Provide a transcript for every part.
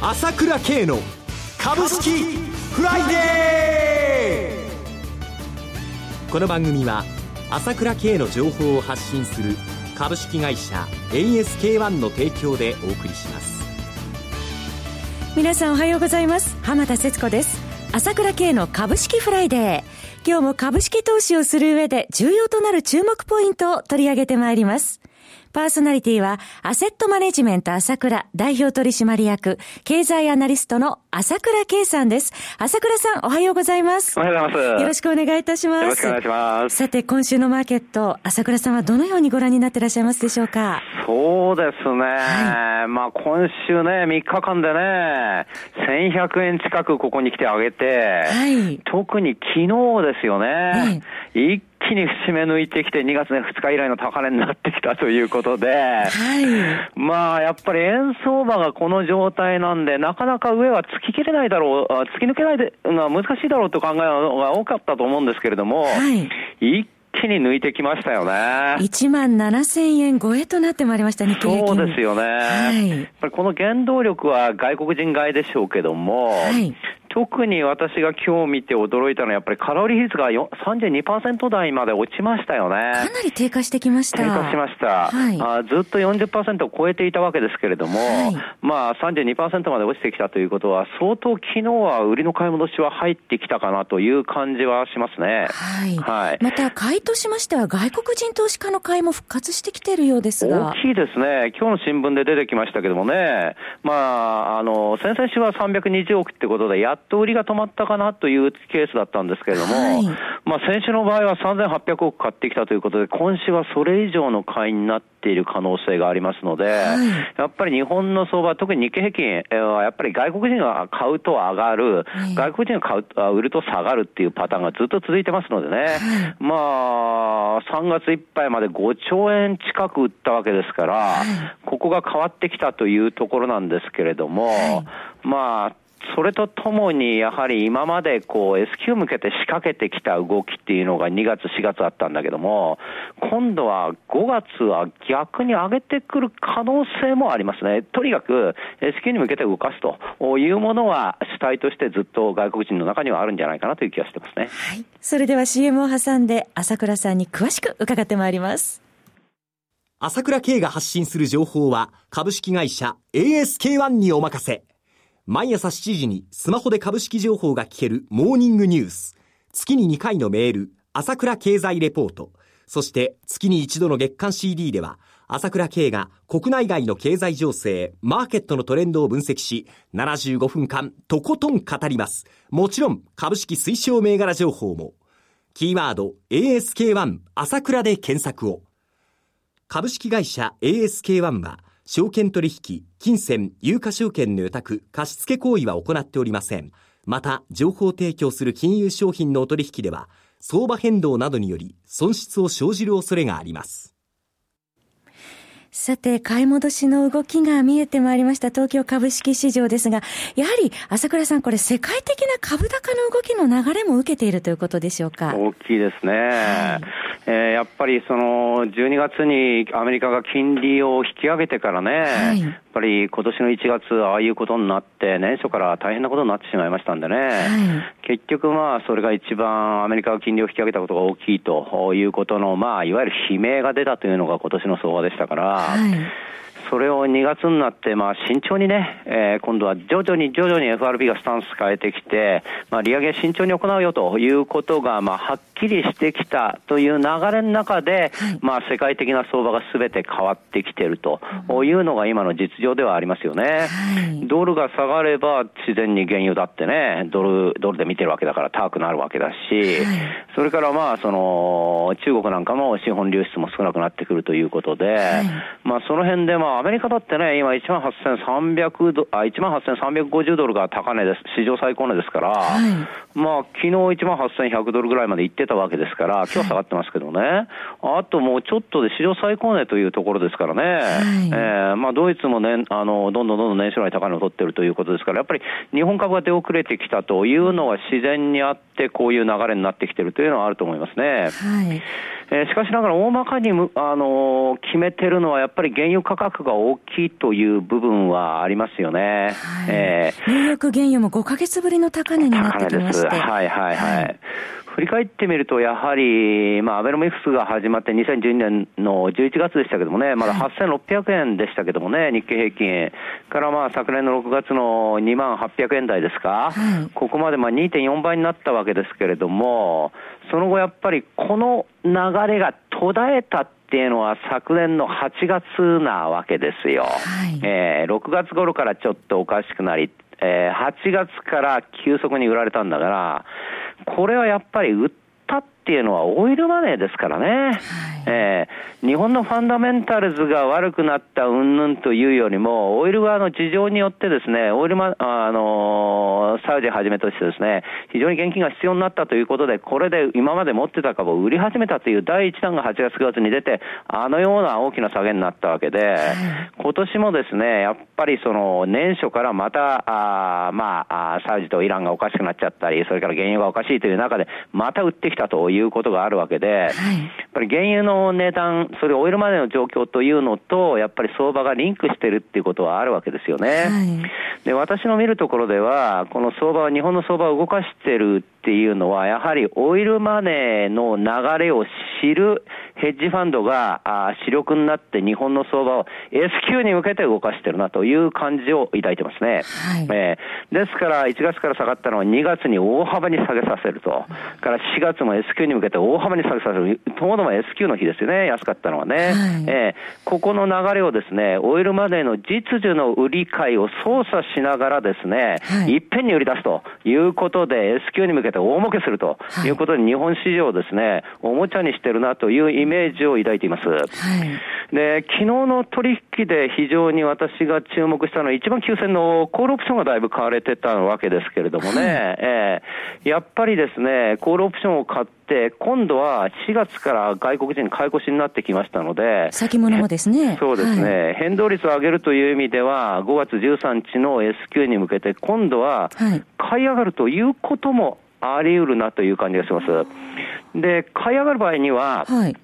朝倉慶の株式フライデー。この番組は朝倉慶の情報を発信する株式会社 ASK-1 の提供でお送りします。皆さんおはようございます。浜田節子です。朝倉慶の株式フライデー。今日も株式投資をする上で重要となる注目ポイントを取り上げてまいります。パーソナリティは、アセットマネジメント朝倉代表取締役、経済アナリストの朝倉圭さんです。朝倉さん、おはようございます。おはようございます。よろしくお願いいたします。よろしくお願いします。さて、今週のマーケット、朝倉さんはどのようにご覧になっていらっしゃいますでしょうか？そうですね。はい、まあ、今週ね、3日間でね、1100円近くここに来てあげて、はい、特に昨日ですよね。一気に節目抜いてきて、2月2日以来の高値になってきたということで、はい、まあ、やっぱり円相場がこの状態なんで、なかなか上は突き切れないだろう、突き抜けないでが難しいだろうと考えるのが多かったと思うんですけれども、はい、一気に抜いてきましたよね。1万7000円超えとなってまいりましたね、そうですよね。はい、やっぱりこの原動力は外国人買いでしょうけども、はい、特に私が今日見て驚いたのは、やっぱりカロリー比率が32%台まで落ちましたよね。かなり低下してきました。低下しました。はい、あずっと40%を超えていたわけですけれども、はい、まあ32%まで落ちてきたということは、相当昨日は売りの買い戻しは入ってきたかなという感じはしますね。はい。はい、また、買いとしましては、外国人投資家の買いも復活してきているようですが。大きいですね。今日の新聞で出てきましたけどもね、まあ、あの、先々週は320億ってことで、やっと売りが止まったかなというケースだったんですけれども、はい、まあ先週の場合は3800億買ってきたということで、今週はそれ以上の買いになっている可能性がありますので、はい、やっぱり日本の相場、特に日経平均はやっぱり外国人が買うと上がる、はい、外国人が買う売ると下がるっていうパターンがずっと続いてますのでね、まあ、3月いっぱいまで5兆円近く売ったわけですから、ここが変わってきたというところなんですけれども、まあ、それとともに、やはり今までこう S q 向けて仕掛けてきた動きっていうのが2月、4月あったんだけども、今度は5月は逆に上げてくる可能性もありますね。とにかく S q に向けて動かすというものは主体としてずっと外国人の中にはあるんじゃないかなという気がしてますね。はい。それでは CM を挟んで朝倉さんに詳しく伺ってまいります。朝倉慶が発信する情報は株式会社 ASK-1 にお任せ。毎朝7時にスマホで株式情報が聞けるモーニングニュース。月に2回のメール、朝倉経済レポート。そして月に一度の月間 CD では、朝倉慶が国内外の経済情勢、マーケットのトレンドを分析し、75分間とことん語ります。もちろん株式推奨銘柄情報も。キーワード ASK1 朝倉で検索を。株式会社 ASK1 は、証券取引、金銭、有価証券の予託、貸付行為は行っておりません。また、情報提供する金融商品のお取引では、相場変動などにより損失を生じる恐れがあります。さて、買い戻しの動きが見えてまいりました東京株式市場ですが、やはり朝倉さん、これ世界的な株高の動きの流れも受けているということでしょうか？大きいですね。はいえー、やっぱりその12月にアメリカが金利を引き上げてからね、ぱり今年の1月、ああいうことになって、年初から大変なことになってしまいましたんでね、はい、結局、まあ、それが一番アメリカが金利を引き上げたことが大きいということの、まあ、いわゆる悲鳴が出たというのが今年の相場でしたから、はいそれを2月になって、まあ、慎重にね、えー、今度は徐々に徐々に FRB がスタンス変えてきて、まあ、利上げ慎重に行うよということが、まあ、はっきりしてきたという流れの中で、まあ、世界的な相場がすべて変わってきていると。いうのが今の実情ではありますよね。ドルが下がれば自然に原油だってね、ドル、ドルで見てるわけだから高くなるわけだし、それからまあ、その、中国なんかも資本流出も少なくなってくるということで、まあ、その辺でまあ、アメリカだってね、今1万8300ド、あ、1万8350ドルが高値です。史上最高値ですから、まあ、昨日1万8100ドルぐらいまで行ってたわけですから、今日下がってますけどね。はい、あともうちょっとで史上最高値というところですからね。はい、えー、まあ、ドイツもね、あの、どんどんどんどん年初来高値を取ってるということですから、やっぱり日本株が出遅れてきたというのは自然にあって、こういう流れになってきてるというのはあると思いますね。はい。えー、しかしながら大まかに、あの決めてるのはやっぱり原油価格が大きいという部分はありますよね。はい、えー、ニューヨーク原油も5か月ぶりの高値になってきまして。はいはいはい。はい振り返ってみると、やはり、まあ、アベノミクスが始まって2012年の11月でしたけどもね、まだ8600円でしたけどもね、日経平均。からまあ、昨年の6月の2万800円台ですか、はい、ここまでまあ2.4倍になったわけですけれども、その後やっぱりこの流れが途絶えたっていうのは昨年の8月なわけですよ。はい、えー、6月頃からちょっとおかしくなり、えー、8月から急速に売られたんだから、これはやっぱり売ったっていうのはオイルマネーですからね、はい、えー、日本のファンダメンタルズが悪くなった云々というよりも、オイル側の事情によってですね、オイルマ、あのサウジはじめとしてですね、非常に現金が必要になったということで、これで今まで持ってた株を売り始めたという第一弾が8月9月に出て、あのような大きな下げになったわけで、はい、今年もですね、やっぱりその年初からまた、あまあ、サウジとイランがおかしくなっちゃったり、それから原油がおかしいという中で、また売ってきたということがあるわけで、はい、ぱり原油の値段、それオイルマネーの状況というのと、やっぱり相場がリンクしてるっていうことはあるわけですよね。はい、で、私の見るところでは、この相場は日本の相場を動かしてるっていうのは、やはりオイルマネーの流れを知るヘッジファンドがあ主力になって日本の相場を S q に向けて動かしてるなという感じを抱いてますね。はい、えー、ですから1月から下がったのは2月に大幅に下げさせると。から4月も S q に向けて大幅に下げさせる。ともども S q の日ですよね、安かったのはね。はい、えー、ここの流れをですね、オイルマネーの実需の売り買いを操作しながらですね、はい、いっぺんに売り出すということで S q に向けて大儲けするとい。うことで、日本市場をですね、おもちゃにしてるなというイメージを抱いています。はい、で、昨日の取引で非常に私が注目したのは、1万9000のコールオプションがだいぶ買われてたわけですけれどもね、はい、えー、やっぱりですね、コールオプションを買って、今度は4月から外国人買い越しになってきましたので、先物もですね。そうですね、はい、変動率を上げるという意味では、5月13日の S q に向けて、今度は買い上がるということもあり得るなという感じがします。で、買い上がる場合には、はい。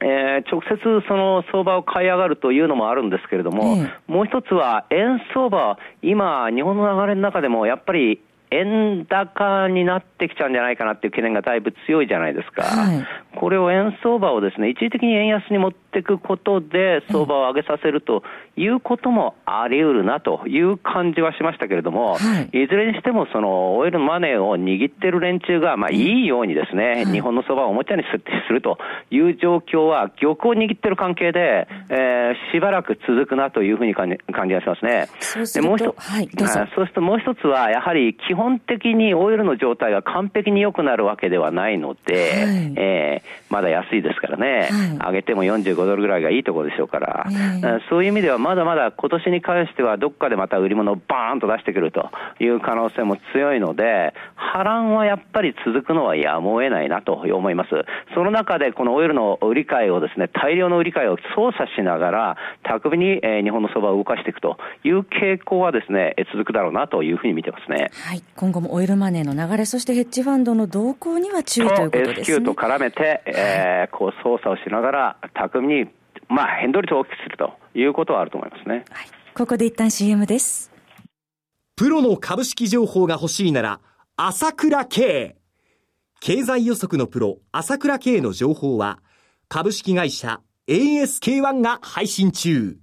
えー、直接その相場を買い上がるというのもあるんですけれども、えもう一つは円相場、今、日本の流れの中でもやっぱり円高になってきちゃうんじゃないかなっていう懸念がだいぶ強いじゃないですか。はい、これを円相場をですね、一時的に円安に持っていくことで相場を上げさせるということもあり得るなという感じはしましたけれども、はい、いずれにしてもそのオイルマネーを握ってる連中がまあいいようにですね、はい、日本の相場をおもちゃにするという状況は玉を握ってる関係で、えー、しばらく続くなというふうに感じ感じがしますね。そうすると、もう一つ、はい、そうするともう一つはやはり基本的にオイルの状態が完璧に良くなるわけではないので、はい、えー、まだ安いですからね、はい、上げても45ドルぐらいがいいところでしょうから、はい、そういう意味ではまだまだ今年に関してはどっかでまた売り物をバーンと出してくるという可能性も強いので、波乱はやっぱり続くのはやむを得ないなと思います。その中でこのオイルの売り買いをですね、大量の売り買いを操作しながら、巧みに、え日本の相場を動かしていくという傾向はですね、続くだろうなというふうに見てますね。はい。今後もオイルマネーの流れ、そしてヘッジファンドの動向には注意ということですね。S q と絡めて、えー、こう操作をしながら、巧みに、まあ、変動率を大きくするということはあると思いますね。はい。ここで一旦 CM です。プロの株式情報が欲しいなら、朝倉慶。経済予測のプロ、朝倉慶の情報は、株式会社 ASK1 が配信中。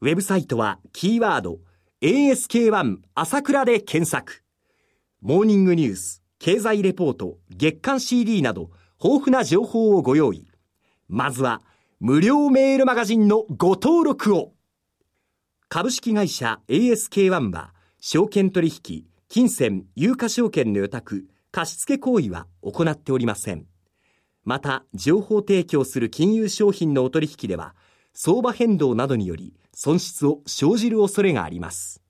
ウェブサイトは、キーワード、ASK1 朝倉で検索。モーニングニュース、経済レポート、月刊 CD など、豊富な情報をご用意。まずは、無料メールマガジンのご登録を。株式会社 ASK1 は、証券取引、金銭、有価証券の予託、貸付行為は行っておりません。また、情報提供する金融商品のお取引では、相場変動などにより損失を生じる恐れがあります。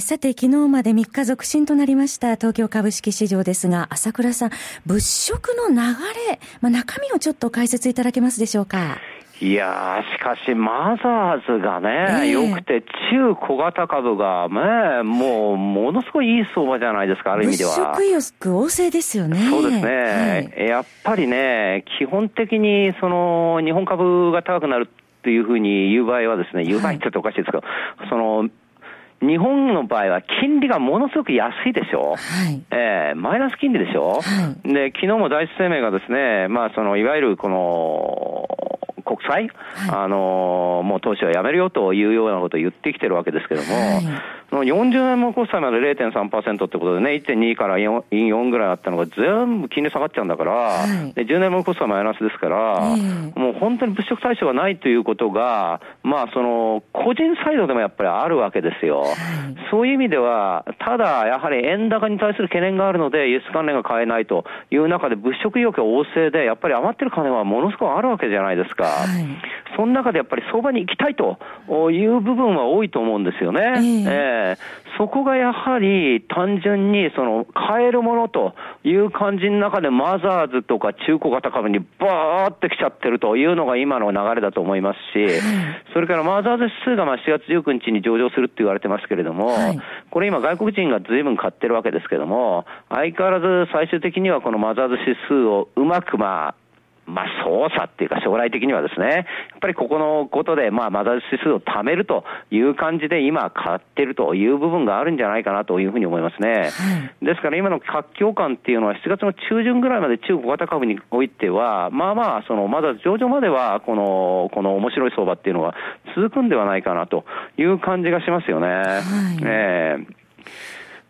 さて、昨日まで3日続伸となりました東京株式市場ですが、朝倉さん、物色の流れ、まあ、中身をちょっと解説いただけますでしょうか？いやー、しかし、マザーズがね、良、え。ー、くて、中小型株がね、もう、ものすごいいい相場じゃないですか、ある意味では。物色意欲旺盛ですよね。そうですね。はい、やっぱりね、基本的に、その、日本株が高くなるってというふうに言う場合はですね、言う場合っておかしいですけど、その、日本の場合は金利がものすごく安いでしょ、はい、えー、マイナス金利でしょ、はい、で昨日も第一生命がですね、まあ、そのいわゆるこの国債、はい、あのもう投資はやめるよというようなことを言ってきてるわけですけれども、はい、40年も国債まで0.3%ってことでね、1.2から4 4ぐらいあったのが全部金利下がっちゃうんだから、はい、で10年も国債マイナスですから、もう本当に物色対象がないということが、まあ、その個人サイドでもやっぱりあるわけですよ。そういう意味では、ただやはり円高に対する懸念があるので、輸出関連が買えないという中で、物色意欲が旺盛で、やっぱり余ってる金はものすごくあるわけじゃないですか。はい、その中でやっぱり相場に行きたいという部分は多いと思うんですよね。えー、えー、そこがやはり単純にその買えるものという感じの中でマザーズとか中古型株にバーってきちゃってるというのが今の流れだと思いますし、それからマザーズ指数がまあ4月19日に上場するって言われてますけれども、はい、これ今外国人が随分買ってるわけですけども、相変わらず最終的にはこのマザーズ指数をうまくまあまあ、操作っていうか、将来的にはですね、やっぱりここのことで、まあ、マザーズ指数を貯めるという感じで、今、買ってるという部分があるんじゃないかなというふうに思いますね。はい、ですから、今の活況感っていうのは、7月の中旬ぐらいまで中小型株においては、まあまあ、その、まだ上場までは、この、この面白い相場っていうのは続くんではないかなという感じがしますよね。はい、えー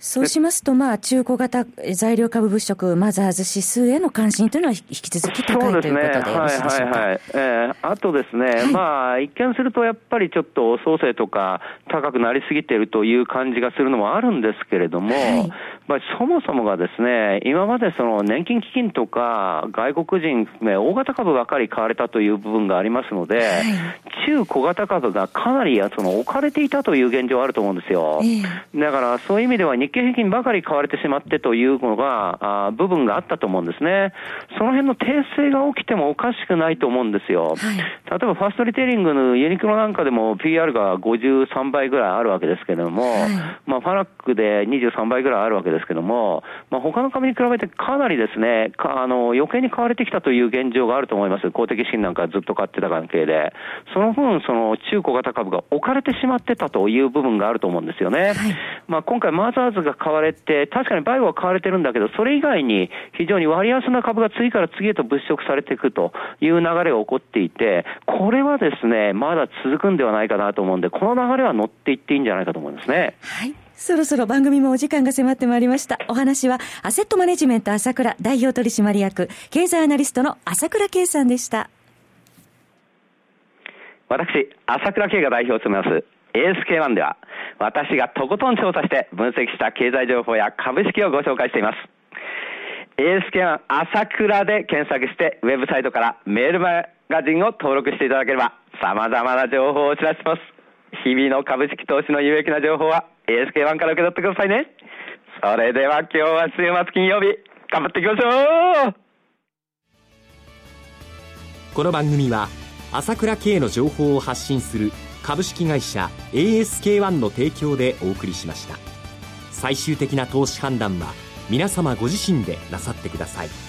そうしますと、まあ、中古型材料株物色、マザーズ指数への関心というのは引き続き高い、ということでよろしいでしょうか。はいはいはい。えー、あとですね、はい、まあ、一見するとやっぱりちょっと創生とか高くなりすぎているという感じがするのもあるんですけれども、はい、まあ、そもそもがですね、今までその年金基金とか外国人含め大型株ばかり買われたという部分がありますので、はい、中小型株がかなりその置かれていたという現状があると思うんですよ。だからそういう意味では日経平均ばかり買われてしまってというのが、あ部分があったと思うんですね。その辺の訂正が起きてもおかしくないと思うんですよ。はい、例えばファーストリテイリングのユニクロなんかでも PR が53倍ぐらいあるわけですけれども、はい、まあファナックで23倍ぐらいあるわけですけども、まあ他の株に比べてかなりですね、あの余計に買われてきたという現状があると思います。公的資金なんかずっと買ってた関係で。その分、その中小型株が置かれてしまってたという部分があると思うんですよね。はい、まあ今回マザーズが買われて、確かにバイオは買われてるんだけど、それ以外に非常に割安な株が次から次へと物色されていくという流れが起こっていて、これはですね、まだ続くんではないかなと思うんで、この流れは乗っていっていいんじゃないかと思いますね。はい。そろそろ番組もお時間が迫ってまいりました。お話は、アセットマネジメント朝倉代表取締役、経済アナリストの朝倉圭さんでした。私、朝倉圭が代表を務めます ASK1 では、私がとことん調査して分析した経済情報や株式をご紹介しています。ASK1 朝倉で検索して、ウェブサイトからメールマガジンを登録していただければ、様々な情報をお知らせします。日々の株式投資の有益な情報は ASK1 から受け取ってくださいね。それでは今日は週末金曜日、頑張っていきましょう。この番組は、朝倉慶の情報を発信する株式会社 ASK-1 の提供でお送りしました。最終的な投資判断は皆様ご自身でなさってください。